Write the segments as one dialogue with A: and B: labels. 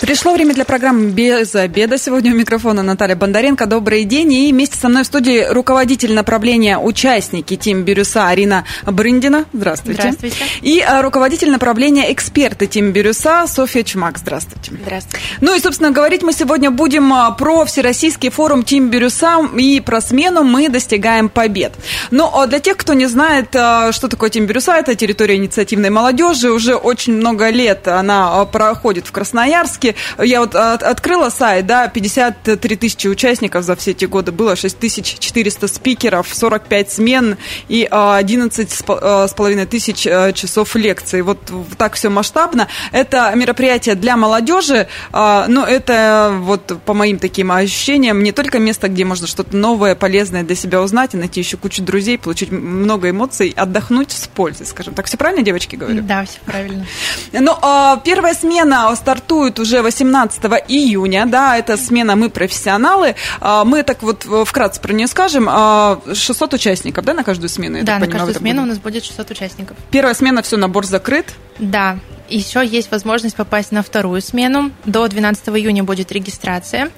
A: Пришло время для программы «Без обеда». Сегодня у микрофона Наталья Бондаренко. Добрый день. И вместе со мной в студии руководитель направления «Участники» Тим Бирюса Арина Брындина. Здравствуйте.
B: Здравствуйте.
A: И а, руководитель направления «Эксперты» Тим Бирюса Софья Чумак. Здравствуйте.
B: Здравствуйте.
A: Ну и, собственно, говорить мы сегодня будем а, про Всероссийский форум Тим Бирюса и про смену «Мы достигаем побед». Но а, для тех, кто не знает, что такое Тим Бирюса, это территория инициативной молодежи. Уже очень много лет она проходит в Красноярске я вот от, открыла сайт, да, 53 тысячи участников за все эти годы было, 6400 спикеров, 45 смен и 11 а, с половиной тысяч э, часов лекций. Вот так все масштабно. Это мероприятие для молодежи, а, но это вот по моим таким ощущениям не только место, где можно что-то новое, полезное для себя узнать и найти еще кучу друзей, получить много эмоций, отдохнуть с пользой, скажем так. Все правильно, девочки, говорю?
B: Да, все правильно.
A: Ну, первая смена стартует уже 18 июня, да, это смена «Мы профессионалы». А, мы так вот вкратце про нее скажем. 600 а, участников, да, на каждую смену?
B: да, на каждую смену у нас будет 600 участников.
A: Первая смена, все, набор закрыт?
B: Да, еще есть возможность попасть на вторую смену. До 12 июня будет регистрация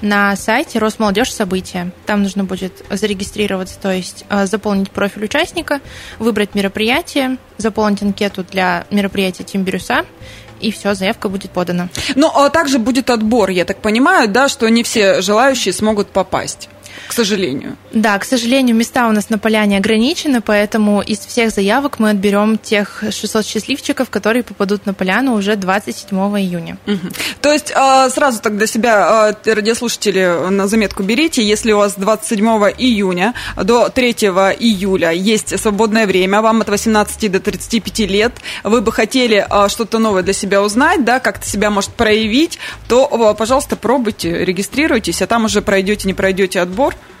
B: на сайте Росмолодежь события. Там нужно будет зарегистрироваться, то есть а, заполнить профиль участника, выбрать мероприятие, заполнить анкету для мероприятия Тим Бирюса и все, заявка будет подана.
A: Ну, а также будет отбор, я так понимаю, да, что не все желающие смогут попасть к сожалению.
B: Да, к сожалению, места у нас на поляне ограничены, поэтому из всех заявок мы отберем тех 600 счастливчиков, которые попадут на поляну уже 27 июня.
A: Угу. То есть а, сразу так для себя, а, радиослушатели, на заметку берите, если у вас 27 июня до 3 июля есть свободное время, вам от 18 до 35 лет, вы бы хотели а, что-то новое для себя узнать, да, как-то себя может проявить, то, пожалуйста, пробуйте, регистрируйтесь, а там уже пройдете, не пройдете отбор, board.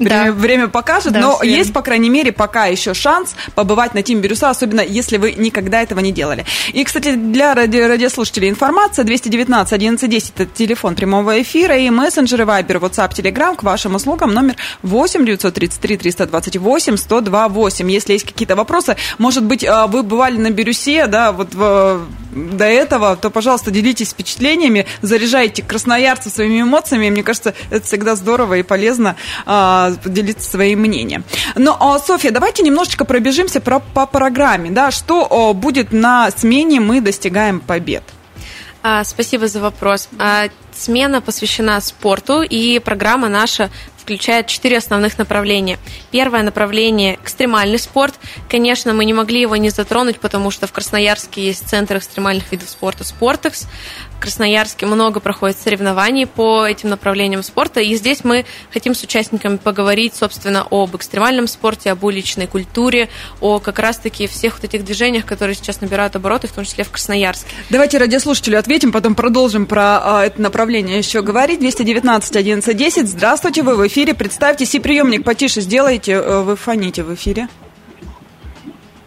A: Время, да. время покажет, да, но все. есть, по крайней мере, пока еще шанс побывать на Тим Бирюса, особенно если вы никогда этого не делали. И, кстати, для ради, радиослушателей информация 219 1110 это телефон прямого эфира и мессенджеры Viber, WhatsApp, Telegram к вашим услугам номер 8 933 328 1028. Если есть какие-то вопросы, может быть, а, вы бывали на Бирюсе, да, вот в, до этого, то, пожалуйста, делитесь впечатлениями, заряжайте красноярцев своими эмоциями. Мне кажется, это всегда здорово и полезно а, поделиться своим мнением. Но, а, Софья, давайте немножечко пробежимся про, по программе. Да, что будет на смене «Мы достигаем побед»?
C: А, спасибо за вопрос. А, смена посвящена спорту, и программа наша включает четыре основных направления. Первое направление – экстремальный спорт. Конечно, мы не могли его не затронуть, потому что в Красноярске есть центр экстремальных видов спорта «Спортекс». В Красноярске много проходит соревнований по этим направлениям спорта, и здесь мы хотим с участниками поговорить, собственно, об экстремальном спорте, об уличной культуре, о как раз-таки всех вот этих движениях, которые сейчас набирают обороты, в том числе в Красноярске.
A: Давайте радиослушателю ответим, потом продолжим про а, это направление еще говорить. 219 11 10. Здравствуйте, вы в эфире. Представьтесь и приемник потише сделайте. Э, вы фоните в эфире.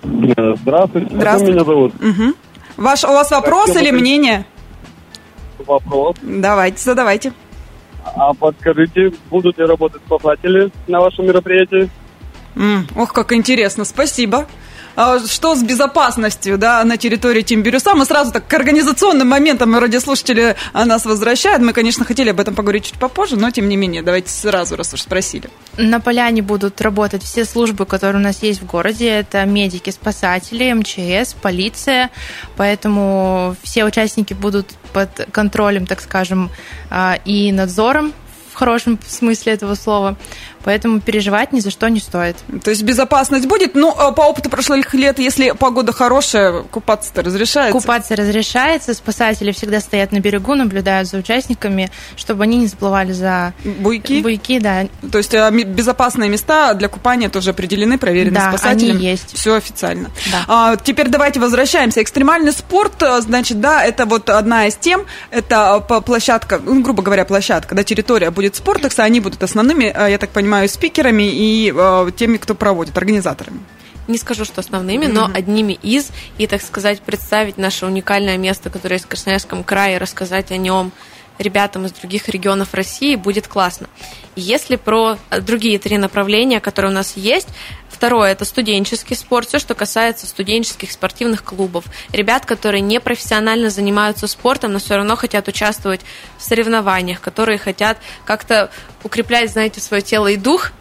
D: Здравствуйте.
A: Здравствуйте.
D: Как меня зовут?
A: Угу. Ваш, у вас вопрос или мнение?
D: Вопрос.
A: Давайте, задавайте.
D: А подскажите, будут ли работать спасатели на вашем мероприятии?
A: Mm, ох, как интересно, спасибо. А что с безопасностью да, на территории Тимбирюса. Мы сразу так к организационным моментам радиослушатели нас возвращают. Мы, конечно, хотели об этом поговорить чуть попозже, но тем не менее, давайте сразу, раз уж спросили.
B: На поляне будут работать все службы, которые у нас есть в городе. Это медики, спасатели, МЧС, полиция. Поэтому все участники будут под контролем, так скажем, а, и надзором в хорошем смысле этого слова. Поэтому переживать ни за что не стоит.
A: То есть безопасность будет. Ну, а по опыту прошлых лет, если погода хорошая, купаться-то разрешается?
B: Купаться разрешается. Спасатели всегда стоят на берегу, наблюдают за участниками, чтобы они не заплывали за
A: буйки.
B: Буйки, да.
A: То есть а, безопасные места для купания тоже опререны, проверены
B: да,
A: спасателем.
B: Они есть.
A: Все официально.
B: Да.
A: А, теперь давайте возвращаемся. Экстремальный спорт, а, значит, да, это вот одна из тем. Это площадка, ну, грубо говоря, площадка, да, территория будет спортекса, они будут основными, я так понимаю, спикерами и э, теми, кто проводит, организаторами.
C: Не скажу, что основными, но одними из, и, так сказать, представить наше уникальное место, которое есть в Красноярском крае, рассказать о нем ребятам из других регионов России будет классно. Если про другие три направления, которые у нас есть, Второе – это студенческий спорт, все, что касается студенческих спортивных клубов. Ребят, которые не профессионально занимаются спортом, но все равно хотят участвовать в соревнованиях, которые хотят как-то укреплять, знаете, свое тело и дух.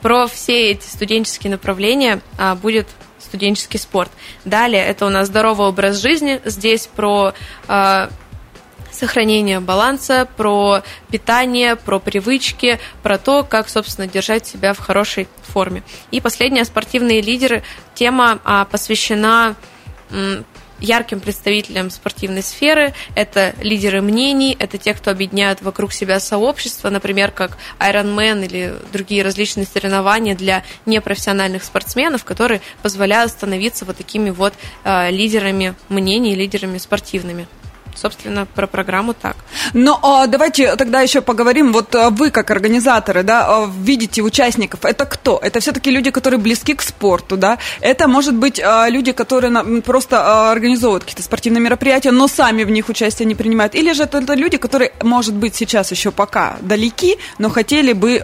C: Про все эти студенческие направления а, будет студенческий спорт. Далее это у нас здоровый образ жизни. Здесь про а, сохранение баланса, про питание, про привычки, про то, как, собственно, держать себя в хорошей форме. И последняя, спортивные лидеры. Тема а, посвящена ярким представителям спортивной сферы. Это лидеры мнений, это те, кто объединяют вокруг себя сообщества, например, как Ironman или другие различные соревнования для непрофессиональных спортсменов, которые позволяют становиться вот такими вот э, лидерами мнений, лидерами спортивными собственно, про программу так.
A: Ну, а давайте тогда еще поговорим. Вот а, вы, как организаторы, да, а, видите участников. Это кто? Это все-таки люди, которые близки к спорту, да? Это, может быть, а, люди, которые просто организовывают какие-то спортивные мероприятия, но сами в них участие не принимают. Или же это, люди, которые, может быть, сейчас еще пока далеки, но хотели бы,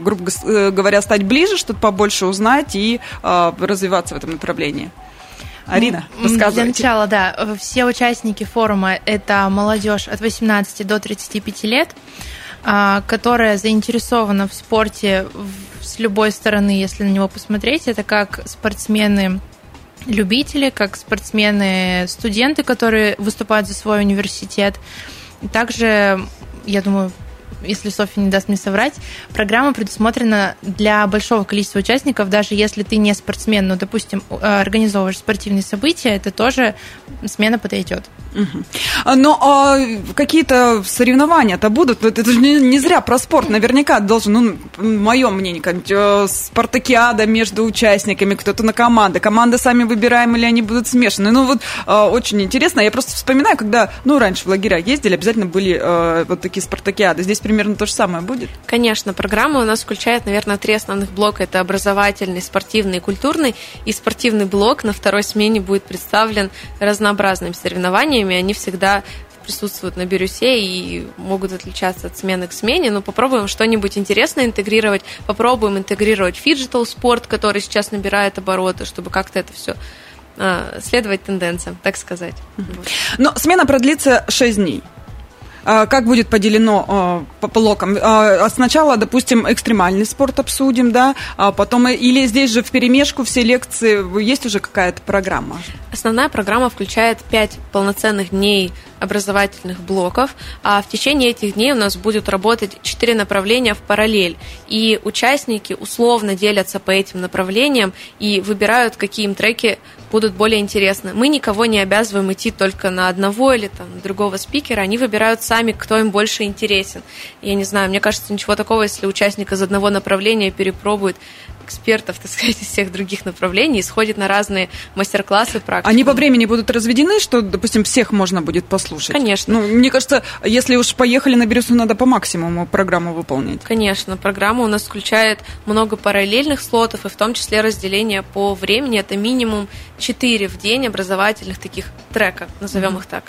A: грубо э, говоря, стать ближе, что-то побольше узнать и развиваться в этом направлении. Арина, рассказывайте.
B: Для начала, да, все участники форума – это молодежь от 18 до 35 лет, а, которая заинтересована в спорте с любой стороны, если на него посмотреть. Это как спортсмены любители, как спортсмены студенты, которые выступают за свой университет. Также, я думаю, если Софья не даст мне соврать, программа предусмотрена для большого количества участников, даже если ты не спортсмен, но, допустим, э, организовываешь спортивные события, это тоже смена подойдет.
A: Угу. Но а, какие-то соревнования-то будут? Это же не, не зря про спорт. Наверняка должен, ну, мое мнение, э, спартакиада между участниками, кто-то на команды. Команды сами выбираем или они будут смешаны. Ну, вот а, очень интересно. Я просто вспоминаю, когда, ну, раньше в лагеря ездили, обязательно были а, вот такие спартакиады. Здесь примерно то же самое будет?
C: Конечно. Программа у нас включает, наверное, три основных блока. Это образовательный, спортивный и культурный. И спортивный блок на второй смене будет представлен разнообразными соревнованиями они всегда присутствуют на бирюсе и могут отличаться от смены к смене, но попробуем что-нибудь интересное интегрировать, попробуем интегрировать фиджитал спорт, который сейчас набирает обороты, чтобы как-то это все а, следовать тенденциям, так сказать.
A: Но смена продлится 6 дней. А, как будет поделено а, по блокам? А, сначала, допустим, экстремальный спорт обсудим, да, а потом или здесь же в перемешку все лекции, есть уже какая-то программа?
C: Основная программа включает пять полноценных дней образовательных блоков, а в течение этих дней у нас будет работать четыре направления в параллель, и участники условно делятся по этим направлениям и выбирают, какие им треки будут более интересны. Мы никого не обязываем идти только на одного или там другого спикера, они выбирают сами, кто им больше интересен. Я не знаю, мне кажется, ничего такого, если участник из одного направления перепробует экспертов, так сказать, из всех других направлений, сходит на разные мастер-классы, практики.
A: Они по времени будут разведены, что, допустим, всех можно будет послушать?
C: Конечно.
A: Ну, мне кажется, если уж поехали на Бирюсу, надо по максимуму программу выполнять.
C: Конечно. Программа у нас включает много параллельных слотов, и в том числе разделение по времени. Это минимум 4 в день образовательных таких треков, назовем mm-hmm. их так.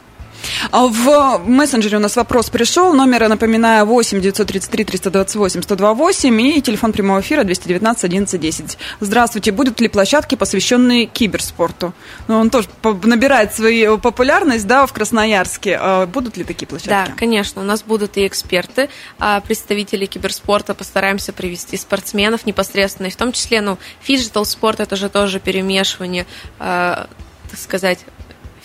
A: А в мессенджере у нас вопрос пришел. Номер, напоминаю, 8 933 328 128 и телефон прямого эфира 219 11 10. Здравствуйте. Будут ли площадки, посвященные киберспорту? Ну, он тоже набирает свою популярность, да, в Красноярске. А будут ли такие площадки?
C: Да, конечно. У нас будут и эксперты, а представители киберспорта. Постараемся привести спортсменов непосредственно, и в том числе, ну, phygital спорт, это же тоже перемешивание, так сказать,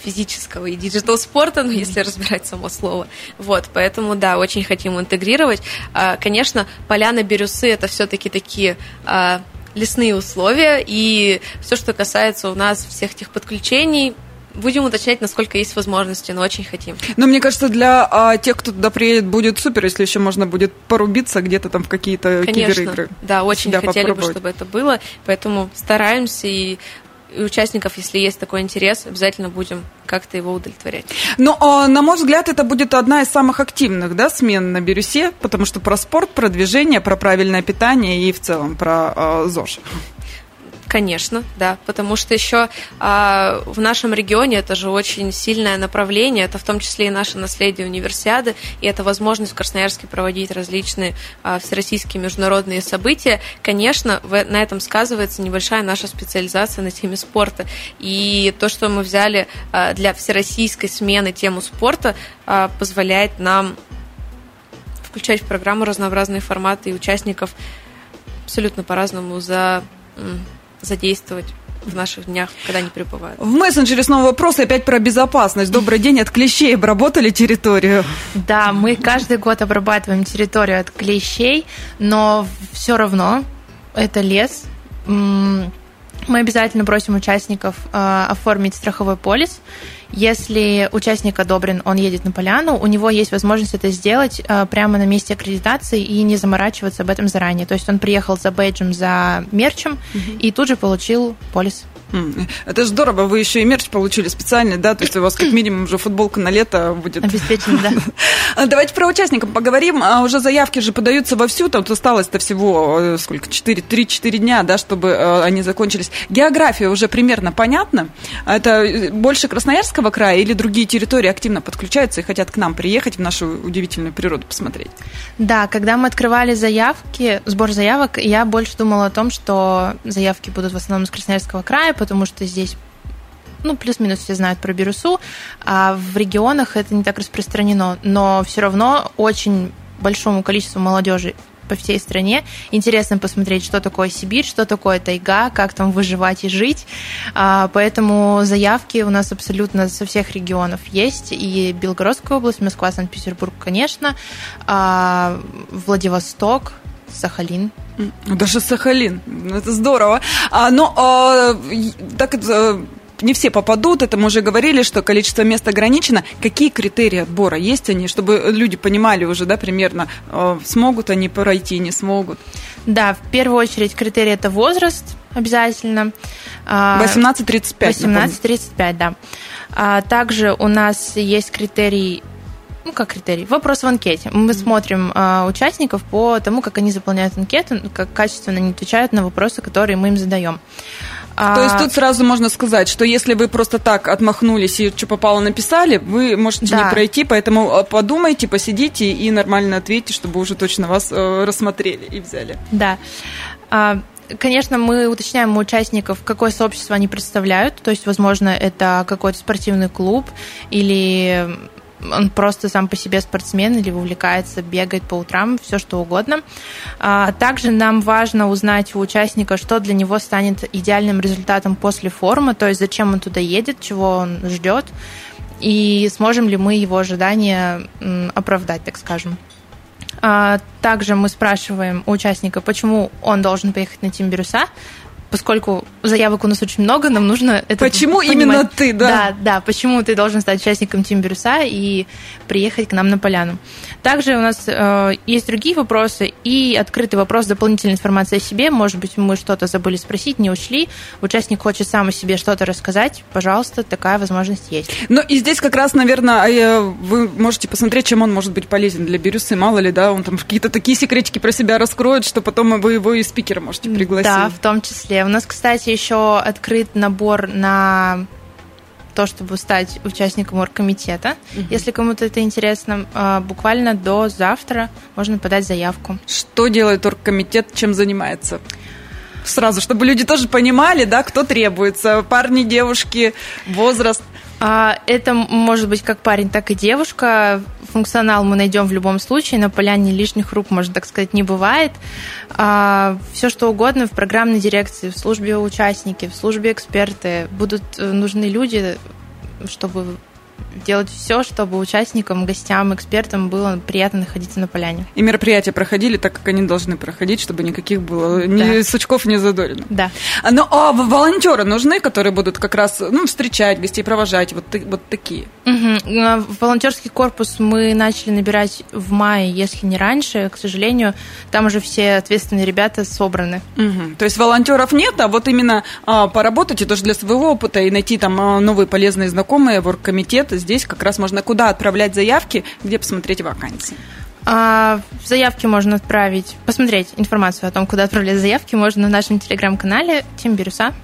C: физического и digital спорта, ну, если разбирать само слово. Вот, поэтому, да, очень хотим интегрировать. А, конечно, поляна Бирюсы это все-таки такие а, лесные условия, и все, что касается у нас всех этих подключений, Будем уточнять, насколько есть возможности, но очень хотим.
A: Но мне кажется, для а, тех, кто туда приедет, будет супер, если еще можно будет порубиться где-то там в какие-то киберигры.
C: Да, очень хотели бы, чтобы это было, поэтому стараемся и и участников, если есть такой интерес, обязательно будем как-то его удовлетворять.
A: Ну, а, на мой взгляд, это будет одна из самых активных да, смен на Бирюсе, потому что про спорт, про движение, про правильное питание и в целом про э, ЗОЖ.
C: Конечно, да, потому что еще а, в нашем регионе это же очень сильное направление, это в том числе и наше наследие универсиады, и это возможность в Красноярске проводить различные а, всероссийские международные события. Конечно, в, на этом сказывается небольшая наша специализация на теме спорта. И то, что мы взяли а, для всероссийской смены тему спорта, а, позволяет нам включать в программу разнообразные форматы и участников абсолютно по-разному за задействовать в наших днях, когда они прибывают.
A: В мессенджере снова вопрос опять про безопасность. Добрый день, от клещей обработали территорию?
B: Да, мы каждый год обрабатываем территорию от клещей, но все равно это лес. Мы обязательно просим участников э, оформить страховой полис если участник одобрен, он едет на поляну, у него есть возможность это сделать э, прямо на месте аккредитации и не заморачиваться об этом заранее. То есть он приехал за бейджем, за мерчем угу. и тут же получил полис.
A: Это же здорово, вы еще и мерч получили специальный, да? То есть у вас как минимум уже футболка на лето будет.
B: Обеспечено, да.
A: А давайте про участников поговорим. А уже заявки же подаются вовсю, там осталось-то всего э, сколько, 4, 3-4 дня, да, чтобы э, они закончились. География уже примерно понятна. Это э, больше Красноярского края или другие территории активно подключаются и хотят к нам приехать в нашу удивительную природу посмотреть?
B: Да, когда мы открывали заявки, сбор заявок, я больше думала о том, что заявки будут в основном из Красноярского края, потому что здесь ну, плюс-минус все знают про Бирюсу, а в регионах это не так распространено, но все равно очень большому количеству молодежи по всей стране. Интересно посмотреть, что такое Сибирь, что такое тайга, как там выживать и жить. А, поэтому заявки у нас абсолютно со всех регионов есть. И Белгородская область, Москва, Санкт-Петербург, конечно, а, Владивосток, Сахалин.
A: Даже Сахалин. Это здорово. А, но а, так это не все попадут, это мы уже говорили, что количество мест ограничено. Какие критерии отбора есть они, чтобы люди понимали уже, да, примерно, э, смогут они пройти, не смогут?
B: Да, в первую очередь критерий это возраст обязательно.
A: 18-35.
B: 18-35, да. А также у нас есть критерий ну, как критерий, вопрос в анкете. Мы смотрим э, участников по тому, как они заполняют анкету, как качественно они отвечают на вопросы, которые мы им задаем.
A: А... То есть тут сразу можно сказать, что если вы просто так отмахнулись и что попало написали, вы можете да. не пройти, поэтому а, подумайте, посидите и нормально ответьте, чтобы уже точно вас э, рассмотрели и взяли.
B: Да. А, конечно, мы уточняем у участников, какое сообщество они представляют. То есть, возможно, это какой-то спортивный клуб или он просто сам по себе спортсмен или увлекается, бегает по утрам, все что угодно. А, также нам важно узнать у участника, что для него станет идеальным результатом после форума, то есть зачем он туда едет, чего он ждет, и сможем ли мы его ожидания оправдать, так скажем. А, также мы спрашиваем у участника, почему он должен поехать на Тим Бирюса, поскольку заявок у нас очень много, нам нужно это
A: Почему понимать. именно ты, да?
B: Да, да, почему ты должен стать участником Тим Бирюса и приехать к нам на поляну. Также у нас э, есть другие вопросы и открытый вопрос дополнительной информации о себе. Может быть, мы что-то забыли спросить, не ушли. Участник хочет сам о себе что-то рассказать. Пожалуйста, такая возможность есть.
A: Ну и здесь как раз, наверное, э, вы можете посмотреть, чем он может быть полезен для Бирюсы. Мало ли, да, он там какие-то такие секретики про себя раскроет, что потом вы его и спикера можете пригласить.
B: Да, в том числе. У нас, кстати, еще открыт набор на то, чтобы стать участником оргкомитета. Угу. Если кому-то это интересно, а, буквально до завтра можно подать заявку.
A: Что делает оргкомитет, чем занимается? Сразу, чтобы люди тоже понимали, да, кто требуется. Парни, девушки, возраст.
B: А, это может быть как парень, так и девушка. Функционал мы найдем в любом случае. На поляне лишних рук, можно так сказать, не бывает. А, Все что угодно в программной дирекции, в службе участники, в службе эксперты. Будут э, нужны люди, чтобы делать все, чтобы участникам, гостям, экспертам было приятно находиться на поляне.
A: И мероприятия проходили так, как они должны проходить, чтобы никаких было да. ни сучков, ни задоринок.
B: Да.
A: А, ну, а волонтеры нужны, которые будут как раз ну, встречать гостей, провожать, вот, вот такие?
B: Угу. Волонтерский корпус мы начали набирать в мае, если не раньше. К сожалению, там уже все ответственные ребята собраны.
A: Угу. То есть волонтеров нет, а вот именно а, поработать и тоже для своего опыта и найти там а, новые полезные знакомые в оргкомитет здесь как раз можно куда отправлять заявки, где посмотреть вакансии.
B: А, заявки можно отправить, посмотреть информацию о том, куда отправлять заявки, можно на нашем телеграм-канале Тим Бирюса.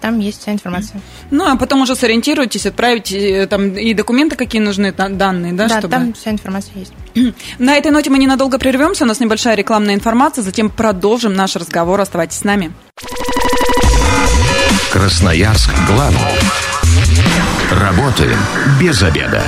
B: Там есть вся информация.
A: Ну, а потом уже сориентируйтесь, отправите там и документы, какие нужны, данные, да?
B: Да, чтобы... там вся информация есть.
A: На этой ноте мы ненадолго прервемся, у нас небольшая рекламная информация, затем продолжим наш разговор. Оставайтесь с нами.
E: Красноярск главный. Работаем без обеда.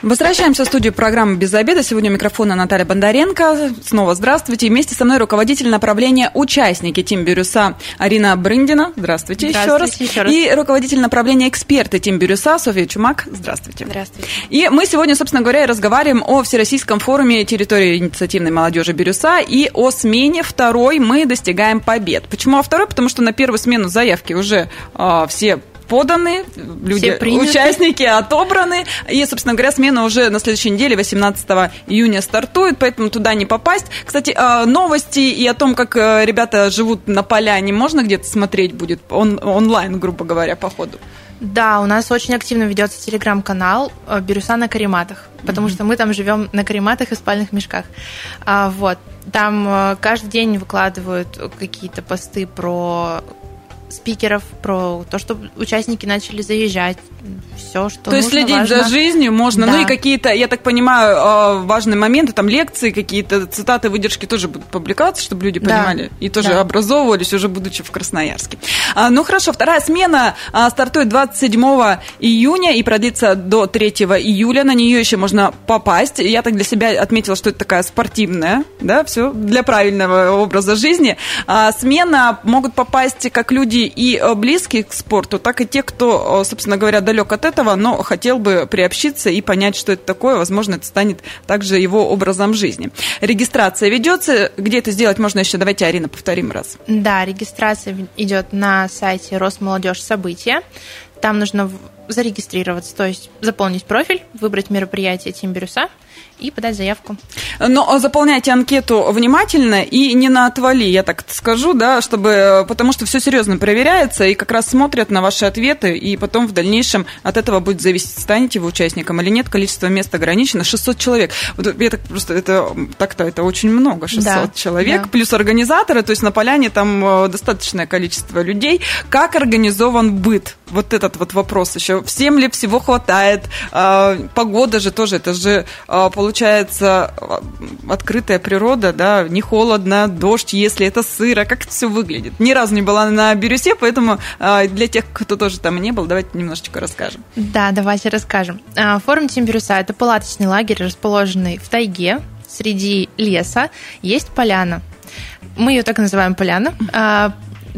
A: Возвращаемся в студию программы «Без обеда». Сегодня у микрофона Наталья Бондаренко. Снова здравствуйте. вместе со мной руководитель направления «Участники» Тим Бирюса Арина Брындина. Здравствуйте,
B: здравствуйте
A: еще, раз. еще раз. И руководитель направления «Эксперты» Тим Бирюса Софья Чумак. Здравствуйте.
B: Здравствуйте.
A: И мы сегодня, собственно говоря, разговариваем о Всероссийском форуме территории инициативной молодежи Бирюса и о смене второй мы достигаем побед. Почему о второй? Потому что на первую смену заявки уже э, все поданы, люди, участники отобраны. И, собственно говоря, смена уже на следующей неделе, 18 июня, стартует, поэтому туда не попасть. Кстати, а, новости и о том, как э, ребята живут на поляне, можно где-то смотреть будет он, онлайн, грубо говоря, по ходу?
B: Да, у нас очень активно ведется телеграм-канал э, Бирюса на карематах, потому mm-hmm. что мы там живем на карематах и спальных мешках. А, вот. Там э, каждый день выкладывают какие-то посты про спикеров, про то, что участники начали заезжать, все, что
A: То есть следить важно. за жизнью можно, да. ну и какие-то, я так понимаю, а, важные моменты, там лекции какие-то, цитаты, выдержки тоже будут публиковаться, чтобы люди понимали да. и тоже да. образовывались, уже будучи в Красноярске. А, ну хорошо, вторая смена а, стартует 27 июня и продлится до 3 июля, на нее еще можно попасть. Я так для себя отметила, что это такая спортивная, да, все для правильного образа жизни. А, смена могут попасть как люди и э, близкие к спорту, так и те, кто, э, собственно говоря, далек от этого, но хотел бы приобщиться и понять, что это такое. Возможно, это станет также его образом жизни. Регистрация ведется. Где это сделать можно еще? Давайте, Арина, повторим раз.
B: Да, регистрация идет на сайте Росмолодежь события. Там нужно зарегистрироваться, то есть заполнить профиль, выбрать мероприятие Тимбирюса – и подать заявку.
A: Но заполняйте анкету внимательно и не на отвали, я так скажу, да, чтобы, потому что все серьезно проверяется и как раз смотрят на ваши ответы, и потом в дальнейшем от этого будет зависеть, станете вы участником или нет. Количество мест ограничено 600 человек. Вот я так просто это так-то это очень много, 600 да, человек, да. плюс организаторы, то есть на поляне там э, достаточное количество людей. Как организован быт? Вот этот вот вопрос еще. Всем ли всего хватает? А, погода же тоже, это же получается получается открытая природа, да, не холодно, дождь, если это сыро, как это все выглядит. Ни разу не была на Бирюсе, поэтому а, для тех, кто тоже там не был, давайте немножечко расскажем.
B: Да, давайте расскажем. А, форум Тим это палаточный лагерь, расположенный в тайге, среди леса. Есть поляна. Мы ее так называем поляна. А,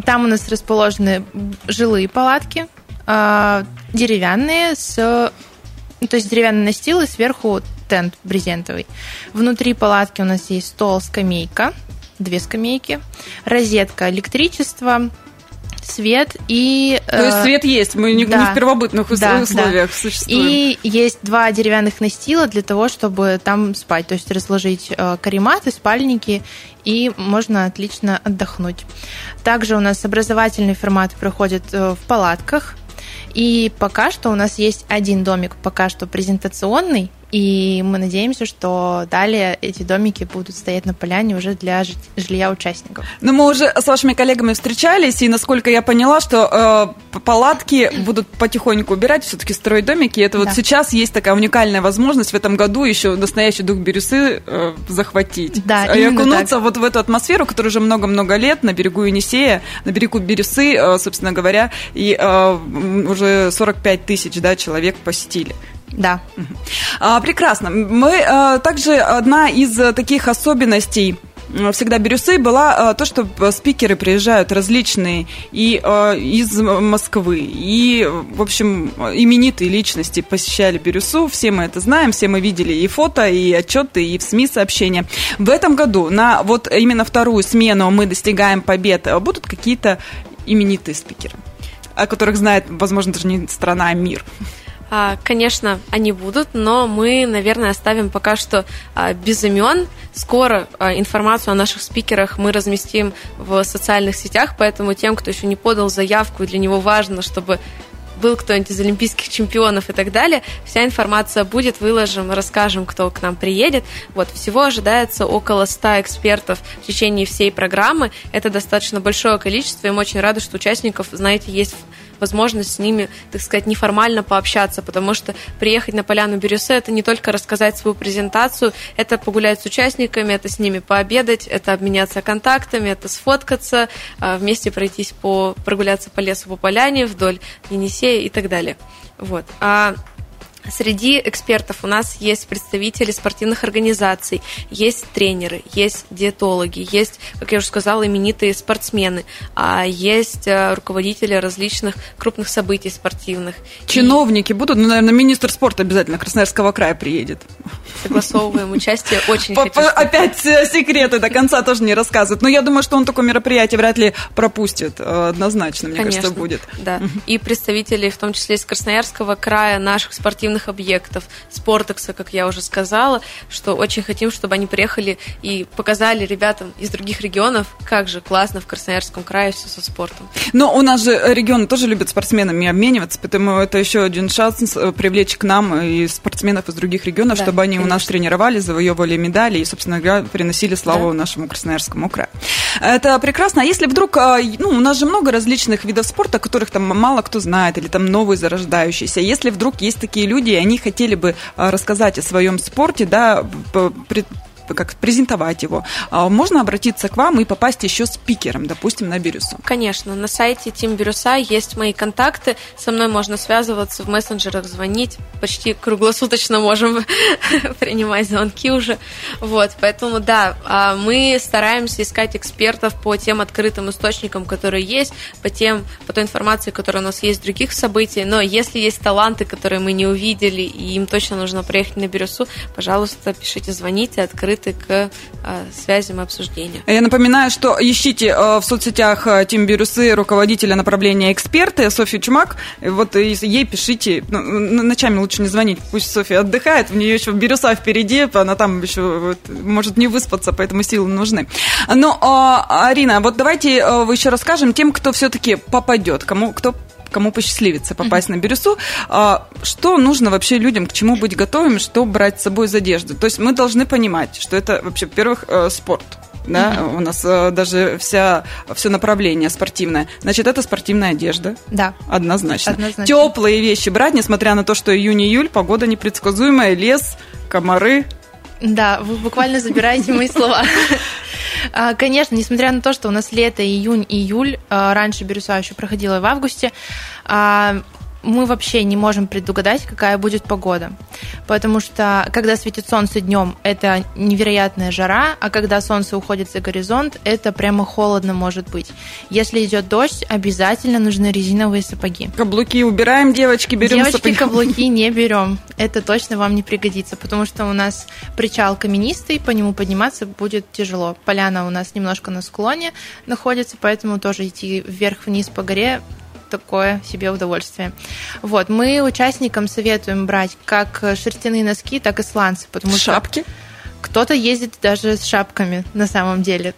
B: там у нас расположены жилые палатки, деревянные с то есть деревянные настилы, сверху тент брезентовый. Внутри палатки у нас есть стол, скамейка, две скамейки, розетка, электричество, свет и...
A: То есть э, свет есть, мы не, да, не в первобытных да, условиях да. существуем.
B: И есть два деревянных настила для того, чтобы там спать, то есть разложить э, карематы, спальники, и можно отлично отдохнуть. Также у нас образовательный формат проходит э, в палатках, и пока что у нас есть один домик, пока что презентационный, и мы надеемся, что далее эти домики будут стоять на поляне уже для жилья участников.
A: Ну, мы уже с вашими коллегами встречались, и насколько я поняла, что э, палатки будут потихоньку убирать, все-таки строить домики. И это да. вот сейчас есть такая уникальная возможность в этом году еще настоящий дух Бирюсы э, захватить.
B: Да,
A: и окунуться так. вот в эту атмосферу, которая уже много-много лет на берегу Енисея, на берегу Бирюсы, э, собственно говоря, и э, уже 45 тысяч да, человек посетили.
B: Да.
A: А, прекрасно. Мы а, также одна из таких особенностей всегда Бирюсы была а, то, что спикеры приезжают различные и из Москвы, и, в общем, именитые личности посещали Бирюсу, все мы это знаем, все мы видели и фото, и отчеты, и в СМИ сообщения. В этом году на вот именно вторую смену мы достигаем побед. Будут какие-то именитые спикеры, о которых знает, возможно, даже не страна, а мир?
C: А, конечно, они будут, но мы, наверное, оставим пока что а, без имен. Скоро а, информацию о наших спикерах мы разместим в социальных сетях, поэтому тем, кто еще не подал заявку, для него важно, чтобы был кто-нибудь из олимпийских чемпионов и так далее. Вся информация будет, выложим, расскажем, кто к нам приедет. Вот, всего ожидается около 100 экспертов в течение всей программы. Это достаточно большое количество, и мы очень рады, что участников, знаете, есть возможность с ними, так сказать, неформально пообщаться, потому что приехать на поляну Бирюсе – это не только рассказать свою презентацию, это погулять с участниками, это с ними пообедать, это обменяться контактами, это сфоткаться, а, вместе пройтись по, прогуляться по лесу, по поляне, вдоль Енисея и так далее. Вот. А Среди экспертов у нас есть представители спортивных организаций, есть тренеры, есть диетологи, есть, как я уже сказала, именитые спортсмены, а есть э, руководители различных крупных событий спортивных.
A: Чиновники и... будут? Ну, наверное, министр спорта обязательно Красноярского края приедет.
C: Согласовываем участие, очень.
A: Опять э, секреты до конца тоже не рассказывают. Но я думаю, что он такое мероприятие вряд ли пропустит э, однозначно, мне кажется, будет.
C: Да, и представители, в том числе из Красноярского края, наших спортивных спортивных объектов, спортекса, как я уже сказала, что очень хотим, чтобы они приехали и показали ребятам из других регионов, как же классно в Красноярском крае все со спортом.
A: Но у нас же регионы тоже любят спортсменами обмениваться, поэтому это еще один шанс э, привлечь к нам и спортсменов из других регионов, да, чтобы они конечно. у нас тренировали, завоевывали медали и, собственно говоря, приносили славу да. нашему Красноярскому краю. Это прекрасно. А если вдруг, а, ну, у нас же много различных видов спорта, которых там мало кто знает, или там новые зарождающиеся. Если вдруг есть такие люди, и они хотели бы а, рассказать о своем спорте, да, как презентовать его, а, можно обратиться к вам и попасть еще спикером, допустим, на Бирюсу?
C: Конечно, на сайте Тим Бирюса есть мои контакты, со мной можно связываться в мессенджерах, звонить, почти круглосуточно можем принимать звонки уже, вот, поэтому да, а, мы стараемся искать экспертов по тем открытым источникам, которые есть, по тем, по той информации, которая у нас есть в других событиях, но если есть таланты, которые мы не увидели, и им точно нужно приехать на Бирюсу, пожалуйста, пишите, звоните, открыто открыты к а, связям и обсуждениям.
A: Я напоминаю, что ищите а, в соцсетях а, Тим Бирюсы, руководителя направления эксперты, Софью Чумак. Вот ей пишите, ну, ночами лучше не звонить, пусть Софья отдыхает, у нее еще Бирюса впереди, она там еще вот, может не выспаться, поэтому силы нужны. Но, Арина, вот давайте еще расскажем тем, кто все-таки попадет, кому, кто кому посчастливится попасть mm-hmm. на Бирюсу, а, что нужно вообще людям, к чему быть готовыми, что брать с собой из одежды. То есть мы должны понимать, что это вообще, во-первых, э, спорт. Да, mm-hmm. у нас э, даже вся все направление спортивное. Значит, это спортивная одежда.
B: Да.
A: Однозначно. Однозначно. Теплые вещи брать, несмотря на то, что июнь-июль, погода непредсказуемая, лес, комары.
B: Да, вы буквально забираете мои слова. А, конечно, несмотря на то, что у нас лето, июнь, июль, а, раньше Бирюса еще проходила в августе, а, мы вообще не можем предугадать, какая будет погода. Потому что когда светит солнце днем, это невероятная жара, а когда солнце уходит за горизонт, это прямо холодно может быть. Если идет дождь, обязательно нужны резиновые сапоги.
A: Каблуки убираем, девочки, берем
B: Девочки,
A: сапоги.
B: каблуки не берем. Это точно вам не пригодится, потому что у нас причал каменистый, по нему подниматься будет тяжело. Поляна у нас немножко на склоне находится, поэтому тоже идти вверх-вниз по горе такое себе удовольствие. Вот, мы участникам советуем брать как шерстяные носки, так и сланцы, потому
A: Шапки?
B: что кто-то ездит даже с шапками на самом деле.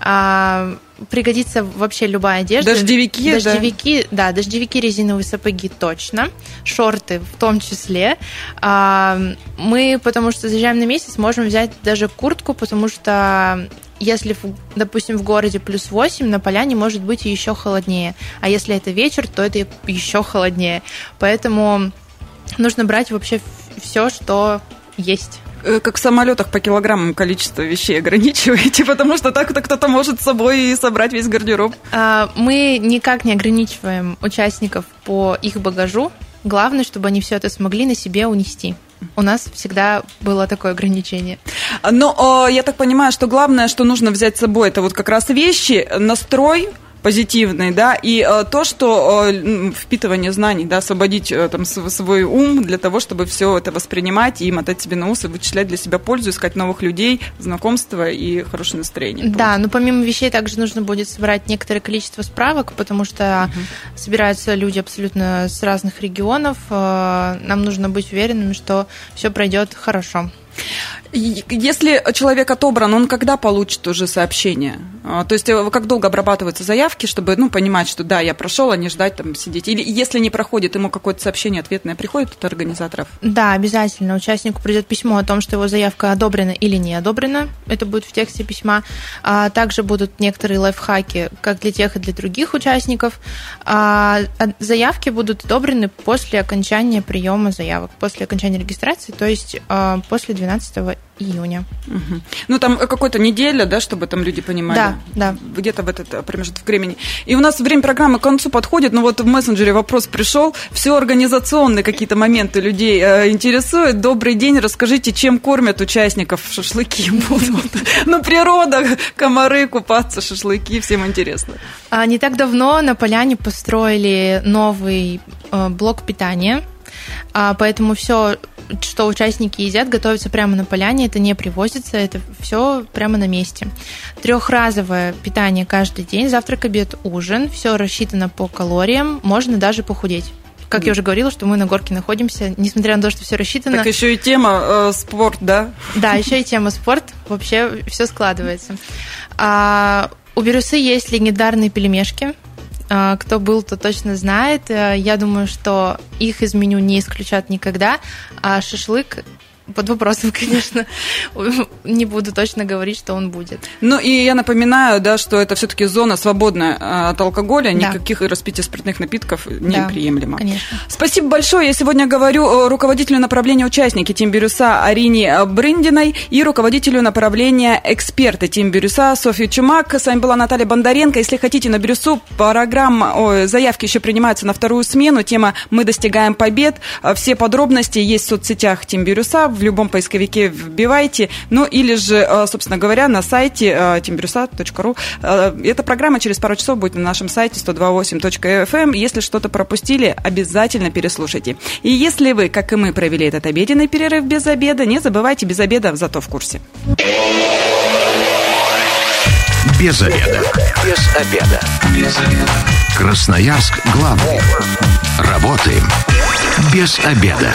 B: А, пригодится вообще любая одежда.
A: Дождевики,
B: дождевики, да, да дождевики, резиновые сапоги точно, шорты в том числе. А, мы, потому что заезжаем на месяц, можем взять даже куртку, потому что если, допустим, в городе плюс 8, на поляне может быть еще холоднее. А если это вечер, то это еще холоднее. Поэтому нужно брать вообще все, что есть
A: э, как в самолетах по килограммам количество вещей ограничиваете, потому что так-то кто-то может с собой и собрать весь гардероб.
B: А, мы никак не ограничиваем участников по их багажу. Главное, чтобы они все это смогли на себе унести. У нас всегда было такое ограничение.
A: Но э, я так понимаю, что главное, что нужно взять с собой, это вот как раз вещи, настрой, позитивный, да, и э, то, что э, впитывание знаний, да, освободить э, там свой ум для того, чтобы все это воспринимать и мотать себе на ус и вычислять для себя пользу, искать новых людей, знакомства и хорошее настроение.
B: Да, но помимо вещей также нужно будет собрать некоторое количество справок, потому что угу. собираются люди абсолютно с разных регионов. Нам нужно быть уверенными, что все пройдет хорошо.
A: Если человек отобран, он когда получит уже сообщение? А, то есть э, как долго обрабатываются заявки, чтобы ну, понимать, что да, я прошел, а не ждать там сидеть? Или если не проходит, ему какое-то сообщение ответное приходит от организаторов?
B: Да, обязательно. Участнику придет письмо о том, что его заявка одобрена или не одобрена. Это будет в тексте письма. А также будут некоторые лайфхаки как для тех и для других участников. А заявки будут одобрены после окончания приема заявок, после окончания регистрации, то есть а, после 12 июня.
A: Угу. Ну, там какой-то неделя, да, чтобы там люди понимали.
B: Да, да.
A: Где-то в этот промежуток времени. И у нас время программы к концу подходит, но вот в мессенджере вопрос пришел. Все организационные какие-то моменты людей э, интересуют. Добрый день, расскажите, чем кормят участников шашлыки будут? Ну, природа, комары, купаться, шашлыки, всем интересно.
B: А, не так давно на поляне построили новый э, блок питания, а, поэтому все что участники едят, готовится прямо на поляне, это не привозится, это все прямо на месте. Трехразовое питание каждый день, завтрак, обед, ужин, все рассчитано по калориям, можно даже похудеть. Как я уже говорила, что мы на горке находимся, несмотря на то, что все рассчитано.
A: Так еще и тема э, спорт, да?
B: Да, еще и тема спорт. Вообще все складывается. А, у Бирюсы есть легендарные пельмешки. А, кто был, то точно знает. Э, я думаю, что их из меню не исключат никогда. А шашлык под вопросом, конечно. Не буду точно говорить, что он будет.
A: Ну и я напоминаю, да, что это все-таки зона свободная а, от алкоголя, да. никаких распития спиртных напитков неприемлемо. Да,
B: конечно.
A: Спасибо большое. Я сегодня говорю э, руководителю направления участники Тим Бирюса Арине Брындиной и руководителю направления эксперты Тим Бирюса Софью Чумак. С вами была Наталья Бондаренко. Если хотите на Бирюсу, программа, ой, заявки еще принимаются на вторую смену. Тема «Мы достигаем побед». Все подробности есть в соцсетях Тим Бирюса, в любом поисковике вбивайте, ну или же, э, собственно говоря, на сайте timbrusa.ru. Э, э, эта программа через пару часов будет на нашем сайте 128.fm. Если что-то пропустили, обязательно переслушайте. И если вы, как и мы, провели этот обеденный перерыв без обеда, не забывайте без обеда, зато в курсе.
E: Без обеда. Без обеда. Без обеда. Красноярск главный. Работаем без обеда.